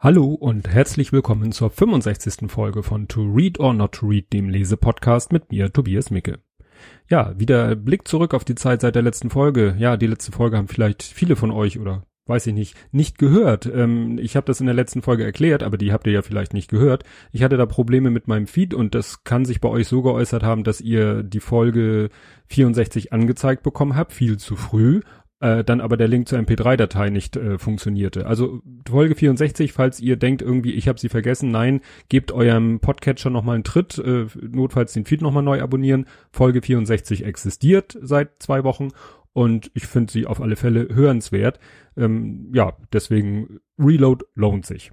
Hallo und herzlich willkommen zur 65. Folge von To Read or Not to Read, dem Lesepodcast mit mir, Tobias Micke. Ja, wieder Blick zurück auf die Zeit seit der letzten Folge. Ja, die letzte Folge haben vielleicht viele von euch oder weiß ich nicht, nicht gehört. Ähm, ich habe das in der letzten Folge erklärt, aber die habt ihr ja vielleicht nicht gehört. Ich hatte da Probleme mit meinem Feed und das kann sich bei euch so geäußert haben, dass ihr die Folge 64 angezeigt bekommen habt, viel zu früh äh, dann aber der Link zur MP3-Datei nicht äh, funktionierte. Also Folge 64, falls ihr denkt irgendwie, ich habe sie vergessen, nein, gebt eurem Podcatcher nochmal einen Tritt, äh, notfalls den Feed nochmal neu abonnieren. Folge 64 existiert seit zwei Wochen und ich finde sie auf alle Fälle hörenswert. Ähm, ja, deswegen Reload lohnt sich.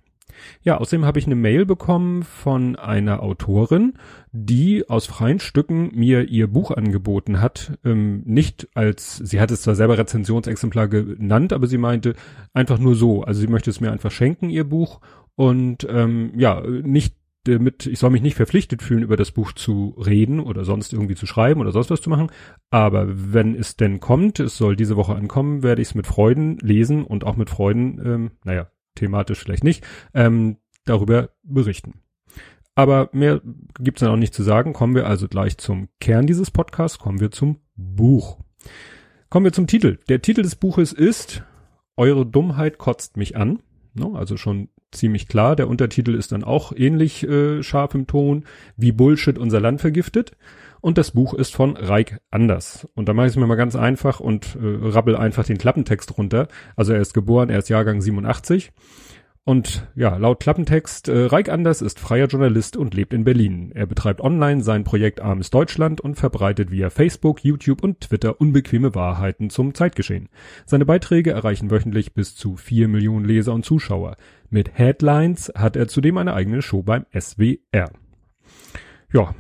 Ja, außerdem habe ich eine Mail bekommen von einer Autorin, die aus freien Stücken mir ihr Buch angeboten hat. Ähm, nicht als, sie hat es zwar selber Rezensionsexemplar genannt, aber sie meinte einfach nur so. Also sie möchte es mir einfach schenken, ihr Buch. Und ähm, ja, nicht damit, ich soll mich nicht verpflichtet fühlen, über das Buch zu reden oder sonst irgendwie zu schreiben oder sonst was zu machen. Aber wenn es denn kommt, es soll diese Woche ankommen, werde ich es mit Freuden lesen und auch mit Freuden, ähm, naja, thematisch vielleicht nicht, ähm, darüber berichten. Aber mehr gibt's dann auch nicht zu sagen. Kommen wir also gleich zum Kern dieses Podcasts, kommen wir zum Buch. Kommen wir zum Titel. Der Titel des Buches ist Eure Dummheit kotzt mich an. No, also schon ziemlich klar. Der Untertitel ist dann auch ähnlich äh, scharf im Ton, wie Bullshit unser Land vergiftet. Und das Buch ist von Reik Anders. Und da mache ich es mir mal ganz einfach und äh, rabbel einfach den Klappentext runter. Also er ist geboren, er ist Jahrgang 87. Und ja, laut Klappentext, äh, Reik Anders ist freier Journalist und lebt in Berlin. Er betreibt online sein Projekt Armes Deutschland und verbreitet via Facebook, YouTube und Twitter unbequeme Wahrheiten zum Zeitgeschehen. Seine Beiträge erreichen wöchentlich bis zu vier Millionen Leser und Zuschauer. Mit Headlines hat er zudem eine eigene Show beim SWR. Ja,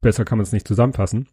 besser kann man es nicht zusammenfassen.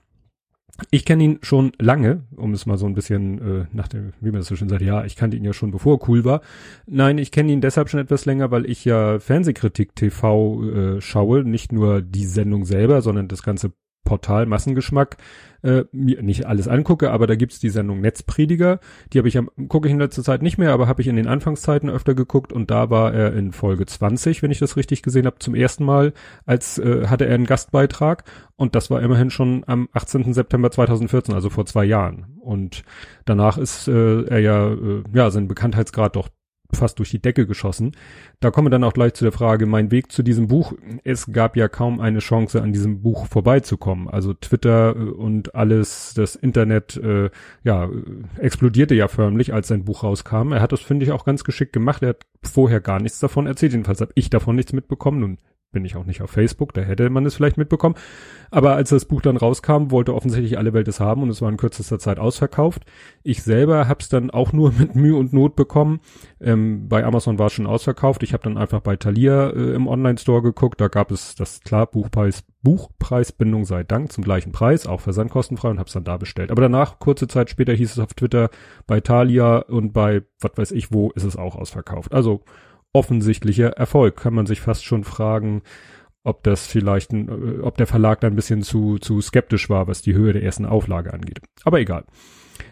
Ich kenne ihn schon lange, um es mal so ein bisschen äh, nach dem, wie man das so schön sagt, ja, ich kannte ihn ja schon bevor cool war. Nein, ich kenne ihn deshalb schon etwas länger, weil ich ja Fernsehkritik TV äh, schaue, nicht nur die Sendung selber, sondern das ganze Portal Massengeschmack äh, mir nicht alles angucke, aber da gibt's die Sendung Netzprediger, die habe ich ja, gucke ich in letzter Zeit nicht mehr, aber habe ich in den Anfangszeiten öfter geguckt und da war er in Folge 20, wenn ich das richtig gesehen habe, zum ersten Mal, als äh, hatte er einen Gastbeitrag und das war immerhin schon am 18. September 2014, also vor zwei Jahren. Und danach ist äh, er ja, äh, ja, sein Bekanntheitsgrad doch fast durch die Decke geschossen. Da kommen wir dann auch gleich zu der Frage, mein Weg zu diesem Buch. Es gab ja kaum eine Chance, an diesem Buch vorbeizukommen. Also Twitter äh, und alles, das Internet, äh, ja, äh, explodierte ja förmlich, als sein Buch rauskam. Er hat das, finde ich, auch ganz geschickt gemacht. Er hat vorher gar nichts davon erzählt. Jedenfalls habe ich davon nichts mitbekommen. Nun bin ich auch nicht auf Facebook, da hätte man es vielleicht mitbekommen. Aber als das Buch dann rauskam, wollte offensichtlich alle Welt es haben und es war in kürzester Zeit ausverkauft. Ich selber habe es dann auch nur mit Mühe und Not bekommen. Ähm, bei Amazon war es schon ausverkauft. Ich habe dann einfach bei Thalia äh, im Online-Store geguckt. Da gab es das klar Buchpreis, Buchpreisbindung sei Dank zum gleichen Preis, auch versandkostenfrei und habe es dann da bestellt. Aber danach, kurze Zeit später, hieß es auf Twitter, bei Thalia und bei was weiß ich wo, ist es auch ausverkauft. Also offensichtlicher Erfolg. Kann man sich fast schon fragen, ob das vielleicht, ein, äh, ob der Verlag da ein bisschen zu, zu skeptisch war, was die Höhe der ersten Auflage angeht. Aber egal.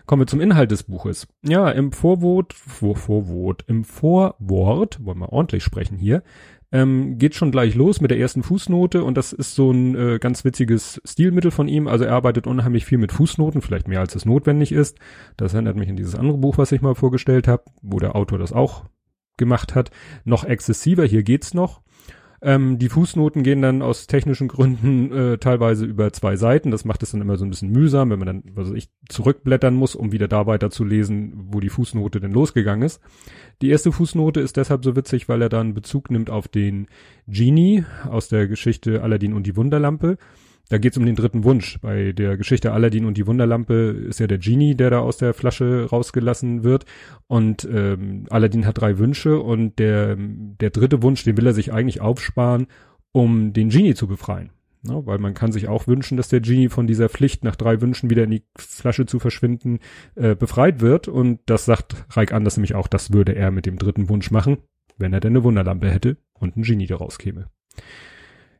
Kommen wir zum Inhalt des Buches. Ja, im Vorwort, Vor, Vorwort, im Vorwort, wollen wir ordentlich sprechen hier, ähm, geht schon gleich los mit der ersten Fußnote und das ist so ein äh, ganz witziges Stilmittel von ihm. Also er arbeitet unheimlich viel mit Fußnoten, vielleicht mehr als es notwendig ist. Das erinnert mich an dieses andere Buch, was ich mal vorgestellt habe, wo der Autor das auch gemacht hat, noch exzessiver. Hier geht's noch. Ähm, die Fußnoten gehen dann aus technischen Gründen äh, teilweise über zwei Seiten. Das macht es dann immer so ein bisschen mühsam, wenn man dann, was weiß ich, zurückblättern muss, um wieder da weiter zu lesen, wo die Fußnote denn losgegangen ist. Die erste Fußnote ist deshalb so witzig, weil er dann Bezug nimmt auf den Genie aus der Geschichte Aladdin und die Wunderlampe. Da geht's um den dritten Wunsch. Bei der Geschichte Aladdin und die Wunderlampe ist ja der Genie, der da aus der Flasche rausgelassen wird. Und ähm, Aladdin hat drei Wünsche und der, der dritte Wunsch, den will er sich eigentlich aufsparen, um den Genie zu befreien. Ja, weil man kann sich auch wünschen, dass der Genie von dieser Pflicht, nach drei Wünschen wieder in die Flasche zu verschwinden, äh, befreit wird. Und das sagt Reik Anders nämlich auch, das würde er mit dem dritten Wunsch machen, wenn er denn eine Wunderlampe hätte und ein Genie daraus käme.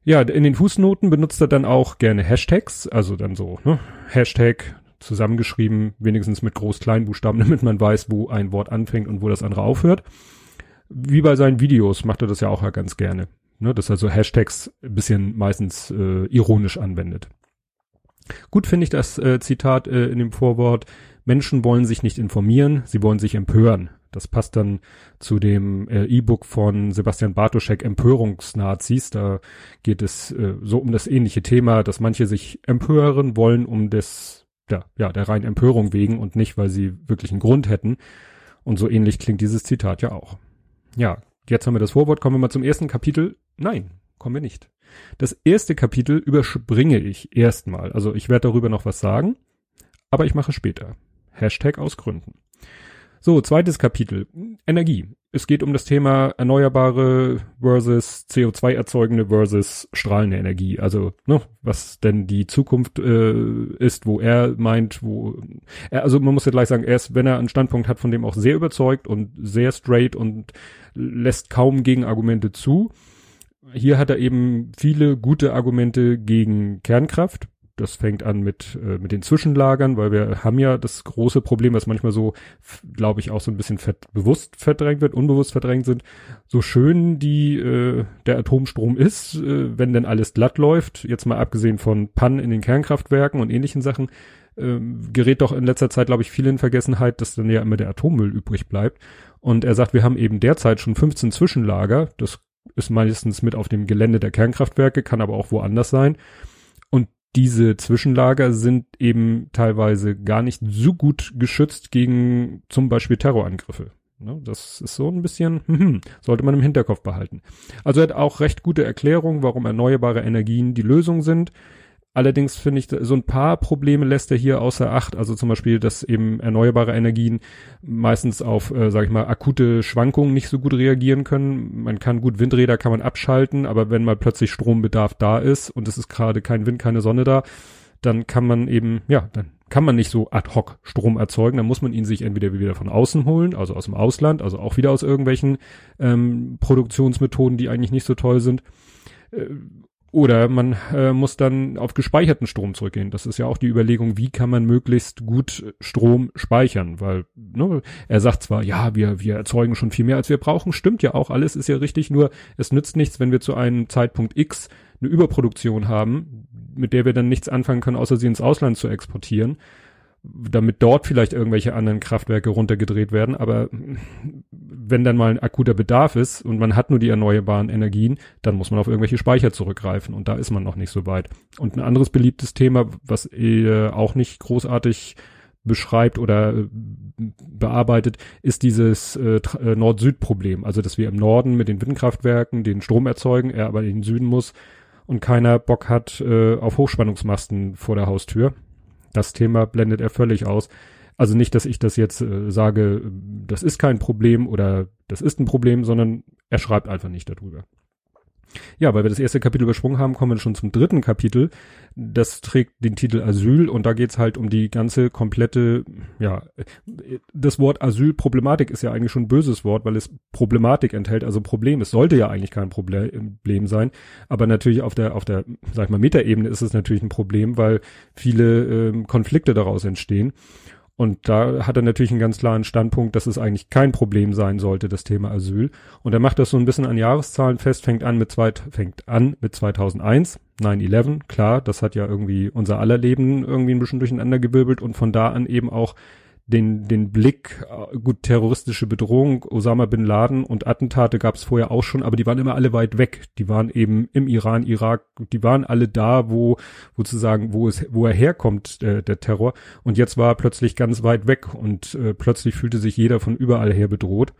Ja, in den Fußnoten benutzt er dann auch gerne Hashtags, also dann so, ne, Hashtag zusammengeschrieben, wenigstens mit Groß-Kleinbuchstaben, damit man weiß, wo ein Wort anfängt und wo das andere aufhört. Wie bei seinen Videos macht er das ja auch ganz gerne. Ne, dass er so Hashtags ein bisschen meistens äh, ironisch anwendet. Gut finde ich das äh, Zitat äh, in dem Vorwort, Menschen wollen sich nicht informieren, sie wollen sich empören. Das passt dann zu dem äh, E-Book von Sebastian Bartoschek, Empörungsnazis. Da geht es äh, so um das ähnliche Thema, dass manche sich empören wollen um des, ja, ja, der reinen Empörung wegen und nicht, weil sie wirklich einen Grund hätten. Und so ähnlich klingt dieses Zitat ja auch. Ja, jetzt haben wir das Vorwort, kommen wir mal zum ersten Kapitel. Nein, kommen wir nicht. Das erste Kapitel überspringe ich erstmal. Also ich werde darüber noch was sagen, aber ich mache später. Hashtag aus Gründen. So, zweites Kapitel. Energie. Es geht um das Thema erneuerbare versus CO2 erzeugende versus strahlende Energie. Also, ne, was denn die Zukunft äh, ist, wo er meint, wo er, also man muss ja gleich sagen, erst wenn er einen Standpunkt hat, von dem auch sehr überzeugt und sehr straight und lässt kaum Gegenargumente zu. Hier hat er eben viele gute Argumente gegen Kernkraft, das fängt an mit, äh, mit den Zwischenlagern, weil wir haben ja das große Problem, was manchmal so, glaube ich, auch so ein bisschen fett, bewusst verdrängt wird, unbewusst verdrängt sind. So schön die äh, der Atomstrom ist, äh, wenn denn alles glatt läuft, jetzt mal abgesehen von Pannen in den Kernkraftwerken und ähnlichen Sachen, äh, gerät doch in letzter Zeit, glaube ich, viel in Vergessenheit, dass dann ja immer der Atommüll übrig bleibt. Und er sagt, wir haben eben derzeit schon 15 Zwischenlager. Das ist meistens mit auf dem Gelände der Kernkraftwerke, kann aber auch woanders sein diese Zwischenlager sind eben teilweise gar nicht so gut geschützt gegen zum Beispiel Terrorangriffe. Ne, das ist so ein bisschen, hm, hm, sollte man im Hinterkopf behalten. Also er hat auch recht gute Erklärungen, warum erneuerbare Energien die Lösung sind. Allerdings finde ich, so ein paar Probleme lässt er hier außer Acht. Also zum Beispiel, dass eben erneuerbare Energien meistens auf, äh, sage ich mal, akute Schwankungen nicht so gut reagieren können. Man kann gut Windräder kann man abschalten, aber wenn mal plötzlich Strombedarf da ist und es ist gerade kein Wind, keine Sonne da, dann kann man eben, ja, dann kann man nicht so ad hoc Strom erzeugen. Dann muss man ihn sich entweder wieder von außen holen, also aus dem Ausland, also auch wieder aus irgendwelchen ähm, Produktionsmethoden, die eigentlich nicht so toll sind äh, oder man äh, muss dann auf gespeicherten Strom zurückgehen. Das ist ja auch die Überlegung, wie kann man möglichst gut Strom speichern, weil ne, er sagt zwar, ja, wir wir erzeugen schon viel mehr als wir brauchen, stimmt ja auch, alles ist ja richtig, nur es nützt nichts, wenn wir zu einem Zeitpunkt X eine Überproduktion haben, mit der wir dann nichts anfangen können, außer sie ins Ausland zu exportieren damit dort vielleicht irgendwelche anderen Kraftwerke runtergedreht werden. Aber wenn dann mal ein akuter Bedarf ist und man hat nur die erneuerbaren Energien, dann muss man auf irgendwelche Speicher zurückgreifen und da ist man noch nicht so weit. Und ein anderes beliebtes Thema, was er auch nicht großartig beschreibt oder äh, bearbeitet, ist dieses äh, äh, Nord-Süd-Problem. Also, dass wir im Norden mit den Windkraftwerken den Strom erzeugen, er aber in den Süden muss und keiner Bock hat äh, auf Hochspannungsmasten vor der Haustür. Das Thema blendet er völlig aus. Also nicht, dass ich das jetzt äh, sage, das ist kein Problem oder das ist ein Problem, sondern er schreibt einfach nicht darüber. Ja, weil wir das erste Kapitel übersprungen haben, kommen wir schon zum dritten Kapitel. Das trägt den Titel Asyl und da geht's halt um die ganze komplette, ja, das Wort Asylproblematik ist ja eigentlich schon ein böses Wort, weil es Problematik enthält, also Problem. Es sollte ja eigentlich kein Problem sein, aber natürlich auf der, auf der, sag ich mal, Metaebene ist es natürlich ein Problem, weil viele ähm, Konflikte daraus entstehen. Und da hat er natürlich einen ganz klaren Standpunkt, dass es eigentlich kein Problem sein sollte, das Thema Asyl. Und er macht das so ein bisschen an Jahreszahlen fest, fängt an mit, zwei, fängt an mit 2001, 9-11, klar, das hat ja irgendwie unser aller Leben irgendwie ein bisschen durcheinander gewirbelt und von da an eben auch den, den Blick, äh, gut, terroristische Bedrohung, Osama bin Laden und Attentate gab es vorher auch schon, aber die waren immer alle weit weg. Die waren eben im Iran, Irak, die waren alle da, wo, wo zu sagen, wo es, wo er herkommt, äh, der Terror. Und jetzt war er plötzlich ganz weit weg und äh, plötzlich fühlte sich jeder von überall her bedroht.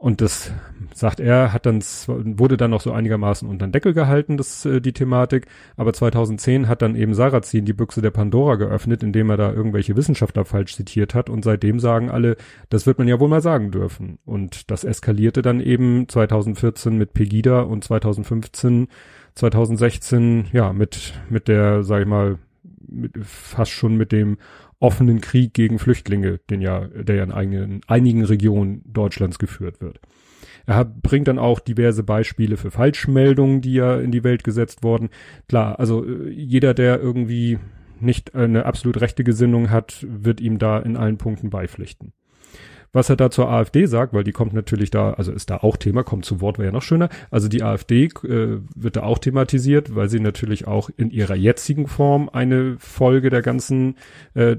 Und das, sagt er, hat dann, wurde dann noch so einigermaßen unter den Deckel gehalten, das, äh, die Thematik. Aber 2010 hat dann eben Sarrazin die Büchse der Pandora geöffnet, indem er da irgendwelche Wissenschaftler falsch zitiert hat. Und seitdem sagen alle, das wird man ja wohl mal sagen dürfen. Und das eskalierte dann eben 2014 mit Pegida und 2015, 2016, ja, mit, mit der, sag ich mal, mit, fast schon mit dem offenen Krieg gegen Flüchtlinge, den ja, der ja in einigen, einigen Regionen Deutschlands geführt wird. Er hat, bringt dann auch diverse Beispiele für Falschmeldungen, die ja in die Welt gesetzt wurden. Klar, also äh, jeder, der irgendwie nicht eine absolut rechte Gesinnung hat, wird ihm da in allen Punkten beipflichten. Was er da zur AfD sagt, weil die kommt natürlich da, also ist da auch Thema, kommt zu Wort, wäre ja noch schöner. Also die AfD äh, wird da auch thematisiert, weil sie natürlich auch in ihrer jetzigen Form eine Folge der ganzen äh,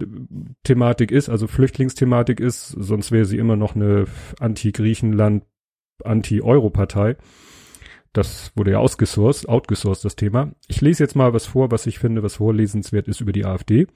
Thematik ist, also Flüchtlingsthematik ist, sonst wäre sie immer noch eine Anti-Griechenland, Anti-Euro-Partei. Das wurde ja ausgesourced, outgesourced, das Thema. Ich lese jetzt mal was vor, was ich finde, was vorlesenswert ist über die AfD.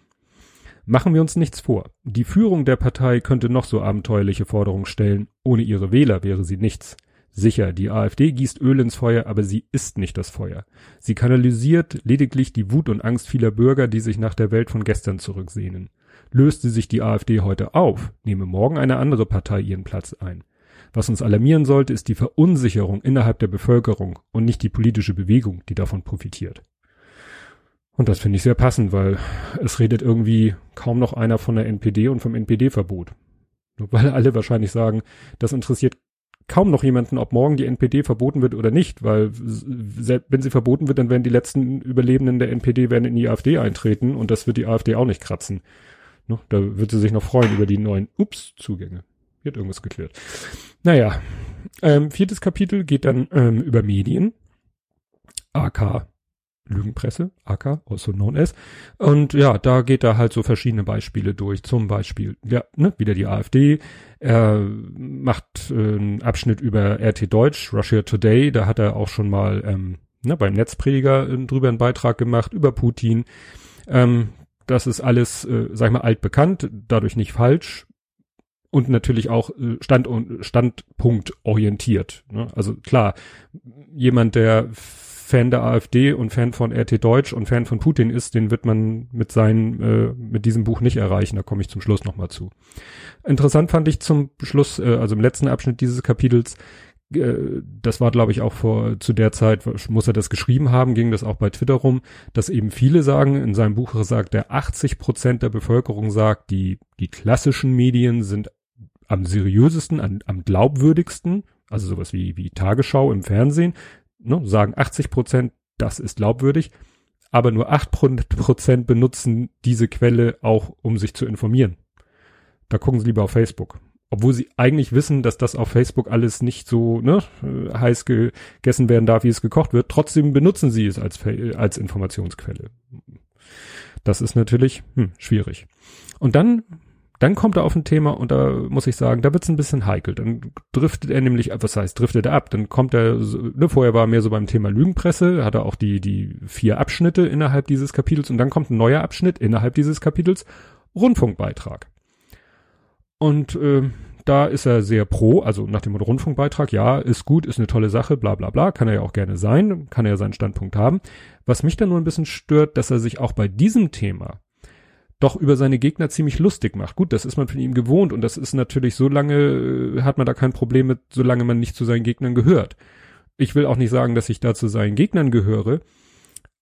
Machen wir uns nichts vor. Die Führung der Partei könnte noch so abenteuerliche Forderungen stellen. Ohne ihre Wähler wäre sie nichts. Sicher, die AfD gießt Öl ins Feuer, aber sie ist nicht das Feuer. Sie kanalisiert lediglich die Wut und Angst vieler Bürger, die sich nach der Welt von gestern zurücksehnen. Löste sich die AfD heute auf, nehme morgen eine andere Partei ihren Platz ein. Was uns alarmieren sollte, ist die Verunsicherung innerhalb der Bevölkerung und nicht die politische Bewegung, die davon profitiert. Und das finde ich sehr passend, weil es redet irgendwie kaum noch einer von der NPD und vom NPD-Verbot. Weil alle wahrscheinlich sagen, das interessiert kaum noch jemanden, ob morgen die NPD verboten wird oder nicht, weil wenn sie verboten wird, dann werden die letzten Überlebenden der NPD werden in die AfD eintreten und das wird die AfD auch nicht kratzen. Da wird sie sich noch freuen über die neuen Ups-Zugänge. Wird irgendwas geklärt. Naja, ähm, viertes Kapitel geht dann ähm, über Medien. AK Lügenpresse, AK, also known as. Und ja, da geht er halt so verschiedene Beispiele durch. Zum Beispiel, ja, ne, wieder die AfD. Er macht äh, einen Abschnitt über RT Deutsch, Russia Today. Da hat er auch schon mal ähm, ne, beim Netzprediger äh, drüber einen Beitrag gemacht, über Putin. Ähm, das ist alles, äh, sag ich mal, altbekannt, dadurch nicht falsch. Und natürlich auch äh, Stand Standpunkt orientiert. Ne? Also klar, jemand, der Fan der AfD und Fan von RT Deutsch und Fan von Putin ist, den wird man mit seinen, äh, mit diesem Buch nicht erreichen. Da komme ich zum Schluss nochmal zu. Interessant fand ich zum Schluss, äh, also im letzten Abschnitt dieses Kapitels, äh, das war, glaube ich, auch vor zu der Zeit, muss er das geschrieben haben, ging das auch bei Twitter rum, dass eben viele sagen, in seinem Buch sagt er, 80 Prozent der Bevölkerung sagt, die, die klassischen Medien sind am seriösesten, am, am glaubwürdigsten, also sowas wie, wie Tagesschau im Fernsehen, ne, sagen 80 Prozent, das ist glaubwürdig, aber nur 8 Prozent benutzen diese Quelle auch, um sich zu informieren. Da gucken sie lieber auf Facebook. Obwohl sie eigentlich wissen, dass das auf Facebook alles nicht so ne, heiß gegessen werden darf, wie es gekocht wird. Trotzdem benutzen sie es als, als Informationsquelle. Das ist natürlich hm, schwierig. Und dann dann kommt er auf ein Thema und da muss ich sagen, da wird's ein bisschen heikel. Dann driftet er nämlich, was heißt, driftet er ab. Dann kommt er, ne, vorher war er mehr so beim Thema Lügenpresse, hat er auch die, die vier Abschnitte innerhalb dieses Kapitels und dann kommt ein neuer Abschnitt innerhalb dieses Kapitels, Rundfunkbeitrag. Und äh, da ist er sehr pro, also nach dem Rundfunkbeitrag, ja, ist gut, ist eine tolle Sache, bla bla bla, kann er ja auch gerne sein, kann er ja seinen Standpunkt haben. Was mich dann nur ein bisschen stört, dass er sich auch bei diesem Thema doch über seine Gegner ziemlich lustig macht. Gut, das ist man von ihm gewohnt und das ist natürlich so lange, äh, hat man da kein Problem mit, solange man nicht zu seinen Gegnern gehört. Ich will auch nicht sagen, dass ich da zu seinen Gegnern gehöre,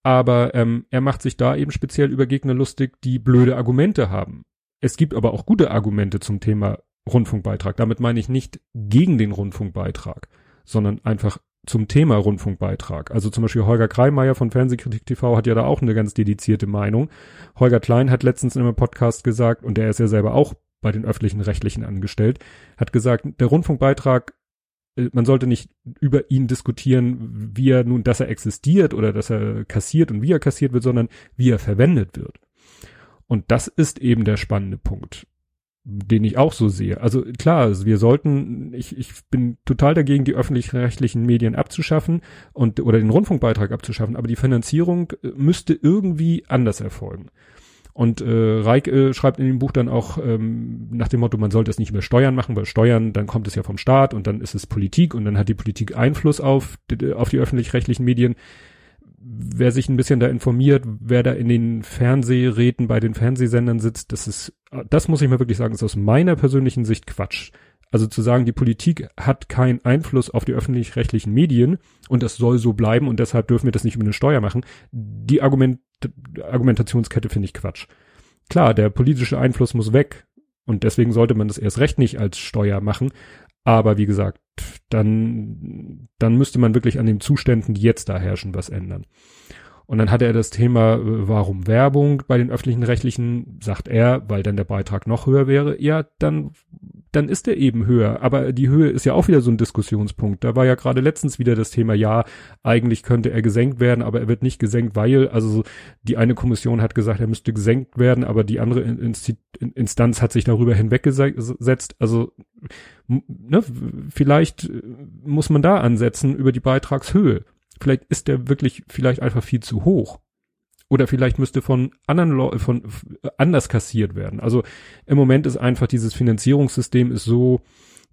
aber ähm, er macht sich da eben speziell über Gegner lustig, die blöde Argumente haben. Es gibt aber auch gute Argumente zum Thema Rundfunkbeitrag. Damit meine ich nicht gegen den Rundfunkbeitrag, sondern einfach zum Thema Rundfunkbeitrag. Also zum Beispiel Holger Kreimeier von Fernsehkritik TV hat ja da auch eine ganz dedizierte Meinung. Holger Klein hat letztens in einem Podcast gesagt, und der ist ja selber auch bei den öffentlichen Rechtlichen angestellt, hat gesagt, der Rundfunkbeitrag, äh, man sollte nicht über ihn diskutieren, wie er nun, dass er existiert oder dass er kassiert und wie er kassiert wird, sondern wie er verwendet wird. Und das ist eben der spannende Punkt den ich auch so sehe. Also klar, wir sollten, ich, ich bin total dagegen, die öffentlich-rechtlichen Medien abzuschaffen und oder den Rundfunkbeitrag abzuschaffen, aber die Finanzierung äh, müsste irgendwie anders erfolgen. Und äh, Reik äh, schreibt in dem Buch dann auch ähm, nach dem Motto, man sollte es nicht über Steuern machen, weil Steuern, dann kommt es ja vom Staat und dann ist es Politik und dann hat die Politik Einfluss auf, auf die öffentlich-rechtlichen Medien wer sich ein bisschen da informiert, wer da in den Fernsehräten bei den Fernsehsendern sitzt, das ist, das muss ich mal wirklich sagen, ist aus meiner persönlichen Sicht Quatsch. Also zu sagen, die Politik hat keinen Einfluss auf die öffentlich-rechtlichen Medien und das soll so bleiben und deshalb dürfen wir das nicht über eine Steuer machen, die Argument, Argumentationskette finde ich Quatsch. Klar, der politische Einfluss muss weg und deswegen sollte man das erst recht nicht als Steuer machen, aber wie gesagt, dann, dann müsste man wirklich an den Zuständen, die jetzt da herrschen, was ändern. Und dann hatte er das Thema, äh, warum Werbung bei den öffentlichen Rechtlichen, sagt er, weil dann der Beitrag noch höher wäre. Ja, dann dann ist er eben höher. Aber die Höhe ist ja auch wieder so ein Diskussionspunkt. Da war ja gerade letztens wieder das Thema, ja, eigentlich könnte er gesenkt werden, aber er wird nicht gesenkt, weil, also die eine Kommission hat gesagt, er müsste gesenkt werden, aber die andere Instanz hat sich darüber hinweggesetzt. Also, ne, vielleicht muss man da ansetzen über die Beitragshöhe. Vielleicht ist der wirklich vielleicht einfach viel zu hoch. Oder vielleicht müsste von anderen Leuten von anders kassiert werden. Also im Moment ist einfach dieses Finanzierungssystem ist so,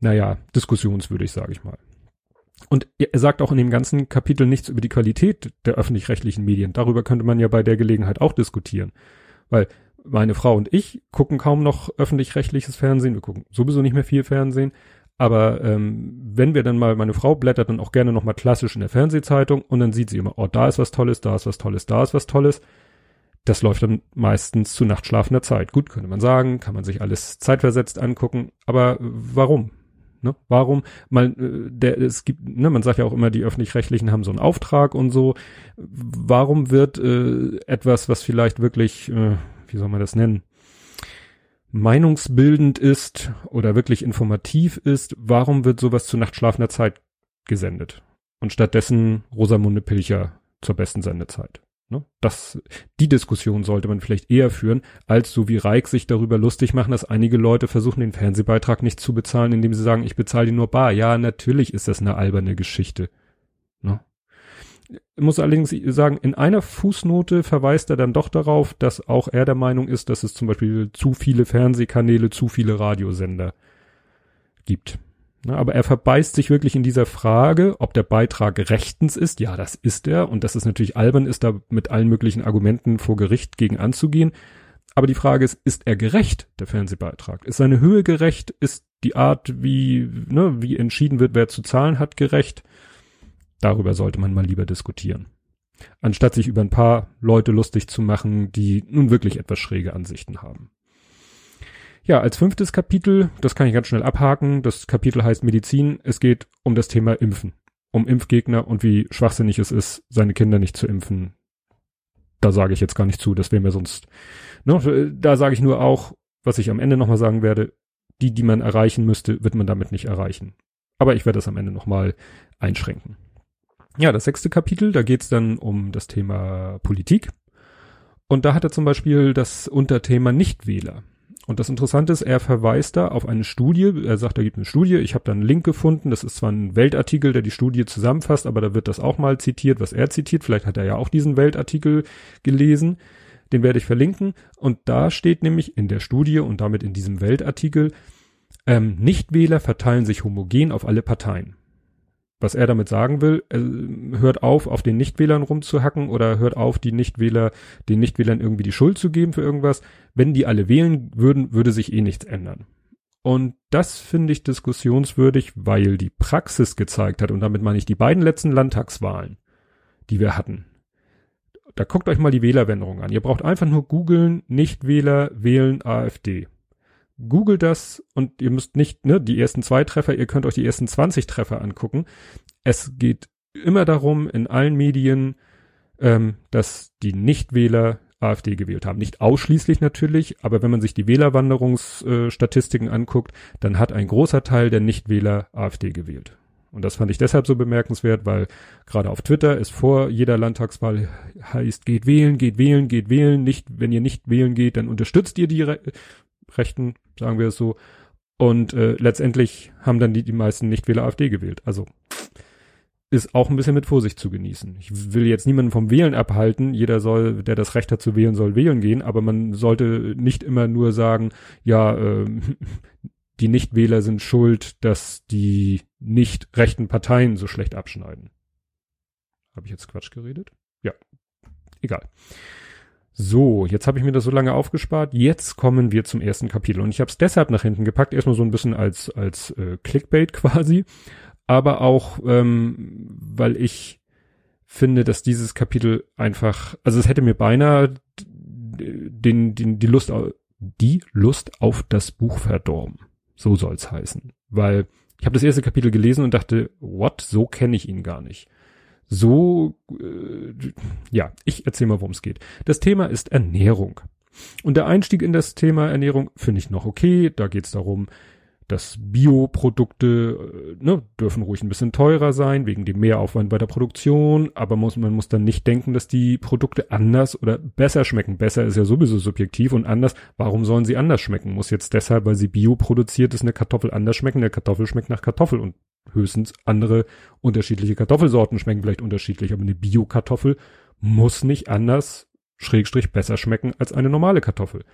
naja, diskussionswürdig, sage ich mal. Und er sagt auch in dem ganzen Kapitel nichts über die Qualität der öffentlich-rechtlichen Medien. Darüber könnte man ja bei der Gelegenheit auch diskutieren. Weil meine Frau und ich gucken kaum noch öffentlich-rechtliches Fernsehen. Wir gucken sowieso nicht mehr viel Fernsehen. Aber ähm, wenn wir dann mal, meine Frau blättert dann auch gerne nochmal klassisch in der Fernsehzeitung und dann sieht sie immer, oh, da ist was Tolles, da ist was Tolles, da ist was Tolles. Das läuft dann meistens zu nachtschlafender Zeit. Gut, könnte man sagen, kann man sich alles zeitversetzt angucken, aber warum? Ne? Warum? Man, äh, der, es gibt, ne, man sagt ja auch immer, die öffentlich-rechtlichen haben so einen Auftrag und so. Warum wird äh, etwas, was vielleicht wirklich, äh, wie soll man das nennen? Meinungsbildend ist oder wirklich informativ ist, warum wird sowas zu nachtschlafender Zeit gesendet? Und stattdessen Rosamunde Pilcher zur besten Sendezeit. Ne? Das, die Diskussion sollte man vielleicht eher führen, als so wie Reik sich darüber lustig machen, dass einige Leute versuchen, den Fernsehbeitrag nicht zu bezahlen, indem sie sagen, ich bezahle die nur bar. Ja, natürlich ist das eine alberne Geschichte. Ne? Muss allerdings sagen, in einer Fußnote verweist er dann doch darauf, dass auch er der Meinung ist, dass es zum Beispiel zu viele Fernsehkanäle, zu viele Radiosender gibt. Aber er verbeißt sich wirklich in dieser Frage, ob der Beitrag rechtens ist. Ja, das ist er. Und dass es natürlich albern ist, da mit allen möglichen Argumenten vor Gericht gegen anzugehen. Aber die Frage ist, ist er gerecht, der Fernsehbeitrag? Ist seine Höhe gerecht? Ist die Art, wie, ne, wie entschieden wird, wer zu zahlen hat, gerecht? Darüber sollte man mal lieber diskutieren. Anstatt sich über ein paar Leute lustig zu machen, die nun wirklich etwas schräge Ansichten haben. Ja, als fünftes Kapitel, das kann ich ganz schnell abhaken, das Kapitel heißt Medizin. Es geht um das Thema Impfen. Um Impfgegner und wie schwachsinnig es ist, seine Kinder nicht zu impfen. Da sage ich jetzt gar nicht zu, das wäre mir sonst. Ne, da sage ich nur auch, was ich am Ende nochmal sagen werde, die, die man erreichen müsste, wird man damit nicht erreichen. Aber ich werde das am Ende nochmal einschränken. Ja, das sechste Kapitel, da geht's dann um das Thema Politik. Und da hat er zum Beispiel das Unterthema Nichtwähler. Und das Interessante ist, er verweist da auf eine Studie. Er sagt, da gibt eine Studie. Ich habe da einen Link gefunden. Das ist zwar ein Weltartikel, der die Studie zusammenfasst, aber da wird das auch mal zitiert, was er zitiert. Vielleicht hat er ja auch diesen Weltartikel gelesen. Den werde ich verlinken. Und da steht nämlich in der Studie und damit in diesem Weltartikel, ähm, Nichtwähler verteilen sich homogen auf alle Parteien was er damit sagen will, hört auf, auf den Nichtwählern rumzuhacken oder hört auf, die Nichtwähler, den Nichtwählern irgendwie die Schuld zu geben für irgendwas. Wenn die alle wählen würden, würde sich eh nichts ändern. Und das finde ich diskussionswürdig, weil die Praxis gezeigt hat, und damit meine ich die beiden letzten Landtagswahlen, die wir hatten. Da guckt euch mal die Wählerwanderung an. Ihr braucht einfach nur googeln, Nichtwähler wählen AfD. Google das und ihr müsst nicht, ne, die ersten zwei Treffer, ihr könnt euch die ersten 20 Treffer angucken. Es geht immer darum, in allen Medien, ähm, dass die Nichtwähler AfD gewählt haben. Nicht ausschließlich natürlich, aber wenn man sich die Wählerwanderungsstatistiken äh, anguckt, dann hat ein großer Teil der Nichtwähler AfD gewählt. Und das fand ich deshalb so bemerkenswert, weil gerade auf Twitter es vor jeder Landtagswahl heißt, geht wählen, geht wählen, geht wählen. Nicht, wenn ihr nicht wählen geht, dann unterstützt ihr die Rechten, sagen wir es so. Und äh, letztendlich haben dann die, die meisten Nichtwähler AfD gewählt. Also ist auch ein bisschen mit Vorsicht zu genießen. Ich will jetzt niemanden vom Wählen abhalten. Jeder soll, der das Recht hat zu wählen, soll wählen gehen. Aber man sollte nicht immer nur sagen, ja, äh, die Nichtwähler sind schuld, dass die nicht rechten Parteien so schlecht abschneiden. Habe ich jetzt Quatsch geredet? Ja, egal. So, jetzt habe ich mir das so lange aufgespart. Jetzt kommen wir zum ersten Kapitel. Und ich habe es deshalb nach hinten gepackt, erstmal so ein bisschen als, als äh, Clickbait quasi, aber auch, ähm, weil ich finde, dass dieses Kapitel einfach, also es hätte mir beinahe den, den, die Lust, die Lust auf das Buch verdorben. So soll's heißen. Weil ich habe das erste Kapitel gelesen und dachte, what, so kenne ich ihn gar nicht so, äh, ja, ich erzähle mal, worum es geht. Das Thema ist Ernährung. Und der Einstieg in das Thema Ernährung finde ich noch okay. Da geht es darum, dass Bioprodukte äh, ne, dürfen ruhig ein bisschen teurer sein, wegen dem Mehraufwand bei der Produktion, aber muss, man muss dann nicht denken, dass die Produkte anders oder besser schmecken. Besser ist ja sowieso subjektiv und anders, warum sollen sie anders schmecken? Muss jetzt deshalb, weil sie Bio produziert ist, eine Kartoffel anders schmecken? Eine Kartoffel schmeckt nach Kartoffel und höchstens andere unterschiedliche Kartoffelsorten schmecken vielleicht unterschiedlich, aber eine Bio-Kartoffel muss nicht anders, schrägstrich besser schmecken als eine normale Kartoffel.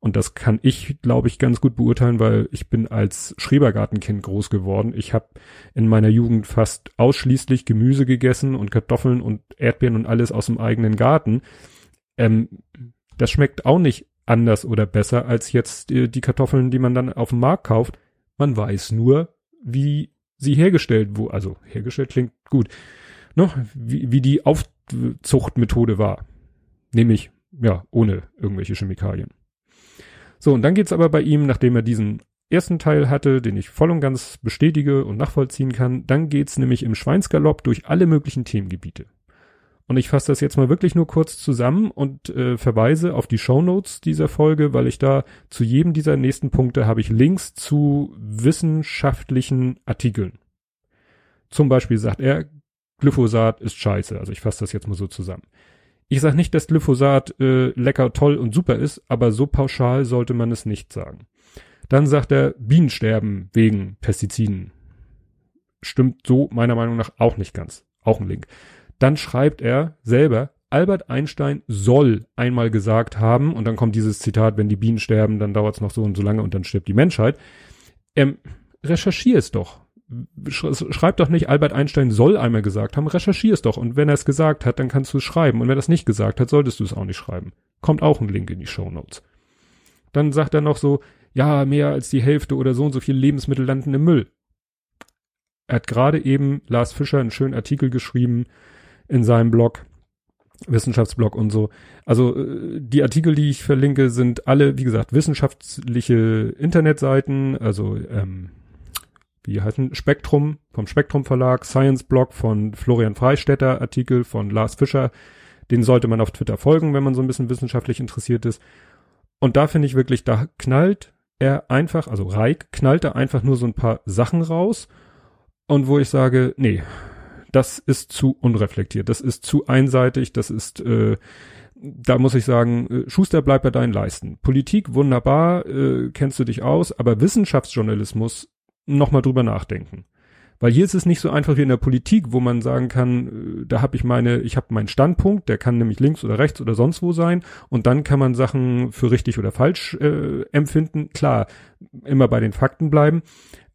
Und das kann ich, glaube ich, ganz gut beurteilen, weil ich bin als Schrebergartenkind groß geworden. Ich habe in meiner Jugend fast ausschließlich Gemüse gegessen und Kartoffeln und Erdbeeren und alles aus dem eigenen Garten. Ähm, das schmeckt auch nicht anders oder besser als jetzt äh, die Kartoffeln, die man dann auf dem Markt kauft. Man weiß nur, wie sie hergestellt, wo, also hergestellt klingt gut, noch, wie, wie die Aufzuchtmethode war. Nämlich, ja, ohne irgendwelche Chemikalien. So, und dann geht's aber bei ihm, nachdem er diesen ersten Teil hatte, den ich voll und ganz bestätige und nachvollziehen kann, dann geht's nämlich im Schweinsgalopp durch alle möglichen Themengebiete. Und ich fasse das jetzt mal wirklich nur kurz zusammen und äh, verweise auf die Show Notes dieser Folge, weil ich da zu jedem dieser nächsten Punkte habe ich Links zu wissenschaftlichen Artikeln. Zum Beispiel sagt er, Glyphosat ist scheiße. Also ich fasse das jetzt mal so zusammen. Ich sage nicht, dass Glyphosat äh, lecker, toll und super ist, aber so pauschal sollte man es nicht sagen. Dann sagt er, Bienen sterben wegen Pestiziden. Stimmt so meiner Meinung nach auch nicht ganz. Auch ein Link. Dann schreibt er selber, Albert Einstein soll einmal gesagt haben, und dann kommt dieses Zitat, wenn die Bienen sterben, dann dauert es noch so und so lange und dann stirbt die Menschheit. Ähm, recherchier es doch schreib doch nicht, Albert Einstein soll einmal gesagt haben, recherchier es doch. Und wenn er es gesagt hat, dann kannst du es schreiben. Und wenn er es nicht gesagt hat, solltest du es auch nicht schreiben. Kommt auch ein Link in die Show Notes. Dann sagt er noch so, ja, mehr als die Hälfte oder so und so viele Lebensmittel landen im Müll. Er hat gerade eben Lars Fischer einen schönen Artikel geschrieben in seinem Blog, Wissenschaftsblog und so. Also äh, die Artikel, die ich verlinke, sind alle, wie gesagt, wissenschaftliche Internetseiten, also ähm, wie heißen Spektrum vom Spektrum Verlag, Science Blog von Florian Freistetter, Artikel von Lars Fischer. Den sollte man auf Twitter folgen, wenn man so ein bisschen wissenschaftlich interessiert ist. Und da finde ich wirklich, da knallt er einfach, also Reik knallt er einfach nur so ein paar Sachen raus. Und wo ich sage, nee, das ist zu unreflektiert, das ist zu einseitig, das ist, äh, da muss ich sagen, äh, Schuster bleibt bei deinen Leisten. Politik wunderbar, äh, kennst du dich aus, aber Wissenschaftsjournalismus nochmal drüber nachdenken. Weil hier ist es nicht so einfach wie in der Politik, wo man sagen kann, äh, da habe ich meine, ich habe meinen Standpunkt, der kann nämlich links oder rechts oder sonst wo sein und dann kann man Sachen für richtig oder falsch äh, empfinden. Klar, immer bei den Fakten bleiben,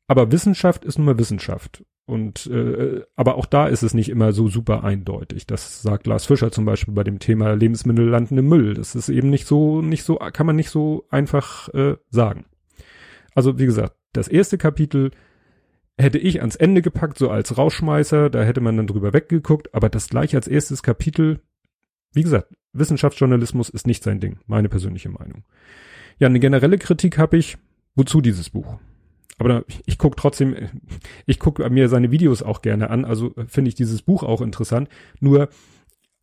aber Wissenschaft ist nun mal Wissenschaft. Und äh, aber auch da ist es nicht immer so super eindeutig. Das sagt Lars Fischer zum Beispiel bei dem Thema Lebensmittel landen im Müll. Das ist eben nicht so, nicht so, kann man nicht so einfach äh, sagen. Also wie gesagt, das erste Kapitel hätte ich ans Ende gepackt, so als Rauschmeißer, da hätte man dann drüber weggeguckt, aber das gleich als erstes Kapitel, wie gesagt, Wissenschaftsjournalismus ist nicht sein Ding, meine persönliche Meinung. Ja, eine generelle Kritik habe ich, wozu dieses Buch? Aber da, ich, gucke trotzdem, ich gucke mir seine Videos auch gerne an, also finde ich dieses Buch auch interessant. Nur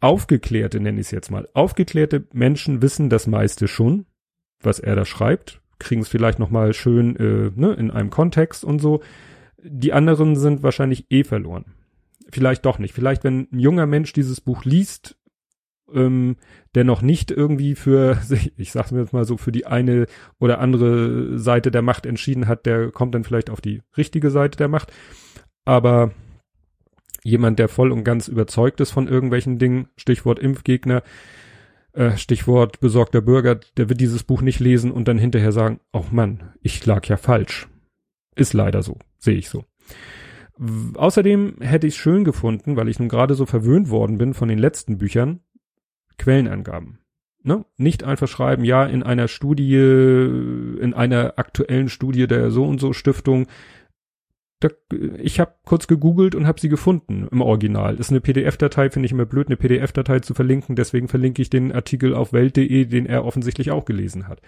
aufgeklärte, nenne ich es jetzt mal, aufgeklärte Menschen wissen das meiste schon, was er da schreibt, kriegen es vielleicht noch mal schön äh, ne, in einem Kontext und so. Die anderen sind wahrscheinlich eh verloren. Vielleicht doch nicht. Vielleicht, wenn ein junger Mensch dieses Buch liest, ähm, der noch nicht irgendwie für, ich sag's mir jetzt mal so, für die eine oder andere Seite der Macht entschieden hat, der kommt dann vielleicht auf die richtige Seite der Macht. Aber jemand, der voll und ganz überzeugt ist von irgendwelchen Dingen, Stichwort Impfgegner, äh, Stichwort besorgter Bürger, der wird dieses Buch nicht lesen und dann hinterher sagen, oh Mann, ich lag ja falsch. Ist leider so, sehe ich so. Außerdem hätte ich es schön gefunden, weil ich nun gerade so verwöhnt worden bin von den letzten Büchern, Quellenangaben. Ne? Nicht einfach schreiben, ja, in einer Studie, in einer aktuellen Studie der so und so Stiftung da, ich habe kurz gegoogelt und habe sie gefunden im Original. Ist eine PDF-Datei, finde ich immer blöd, eine PDF-Datei zu verlinken, deswegen verlinke ich den Artikel auf welt.de, den er offensichtlich auch gelesen hat.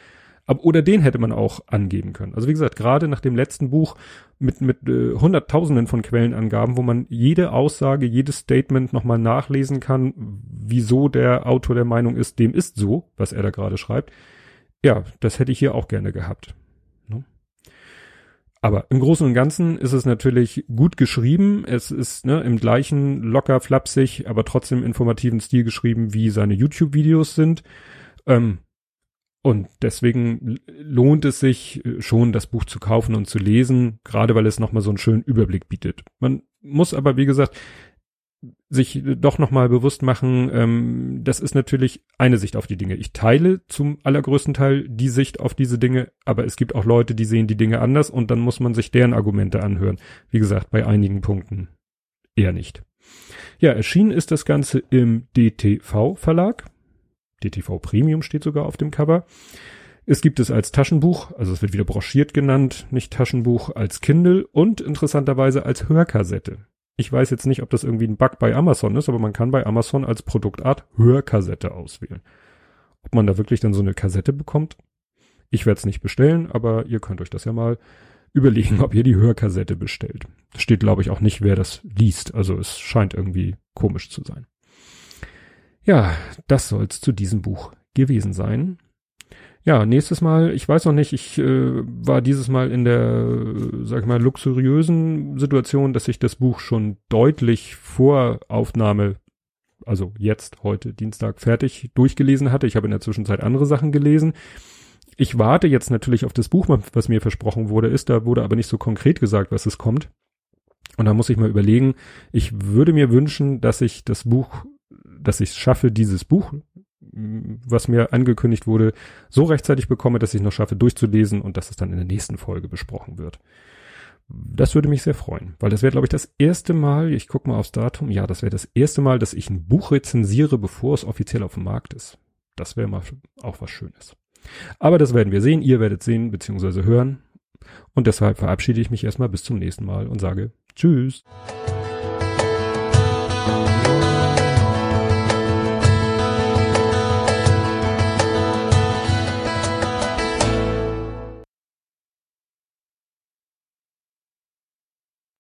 Aber, oder den hätte man auch angeben können. Also wie gesagt, gerade nach dem letzten Buch mit, mit äh, hunderttausenden von Quellenangaben, wo man jede Aussage, jedes Statement nochmal nachlesen kann, wieso der Autor der Meinung ist, dem ist so, was er da gerade schreibt. Ja, das hätte ich hier auch gerne gehabt. Aber im Großen und Ganzen ist es natürlich gut geschrieben. Es ist ne, im gleichen locker flapsig, aber trotzdem informativen Stil geschrieben, wie seine YouTube-Videos sind. Ähm, und deswegen lohnt es sich äh, schon, das Buch zu kaufen und zu lesen, gerade weil es nochmal so einen schönen Überblick bietet. Man muss aber, wie gesagt, sich doch nochmal bewusst machen, ähm, das ist natürlich eine Sicht auf die Dinge. Ich teile zum allergrößten Teil die Sicht auf diese Dinge, aber es gibt auch Leute, die sehen die Dinge anders und dann muss man sich deren Argumente anhören. Wie gesagt, bei einigen Punkten eher nicht. Ja, erschienen ist das Ganze im DTV Verlag. DTV Premium steht sogar auf dem Cover. Es gibt es als Taschenbuch, also es wird wieder broschiert genannt, nicht Taschenbuch, als Kindle und interessanterweise als Hörkassette. Ich weiß jetzt nicht, ob das irgendwie ein Bug bei Amazon ist, aber man kann bei Amazon als Produktart Hörkassette auswählen. Ob man da wirklich dann so eine Kassette bekommt? Ich werde es nicht bestellen, aber ihr könnt euch das ja mal überlegen, ob ihr die Hörkassette bestellt. Steht, glaube ich, auch nicht, wer das liest. Also es scheint irgendwie komisch zu sein. Ja, das soll's zu diesem Buch gewesen sein. Ja, nächstes Mal, ich weiß noch nicht, ich äh, war dieses Mal in der, sag ich mal, luxuriösen Situation, dass ich das Buch schon deutlich vor Aufnahme, also jetzt, heute, Dienstag, fertig durchgelesen hatte. Ich habe in der Zwischenzeit andere Sachen gelesen. Ich warte jetzt natürlich auf das Buch, was mir versprochen wurde, ist, da wurde aber nicht so konkret gesagt, was es kommt. Und da muss ich mal überlegen, ich würde mir wünschen, dass ich das Buch, dass ich es schaffe, dieses Buch was mir angekündigt wurde, so rechtzeitig bekomme, dass ich noch schaffe durchzulesen und dass es dann in der nächsten Folge besprochen wird. Das würde mich sehr freuen, weil das wäre, glaube ich, das erste Mal, ich gucke mal aufs Datum, ja, das wäre das erste Mal, dass ich ein Buch rezensiere, bevor es offiziell auf dem Markt ist. Das wäre mal auch was Schönes. Aber das werden wir sehen, ihr werdet sehen bzw. hören. Und deshalb verabschiede ich mich erstmal bis zum nächsten Mal und sage Tschüss.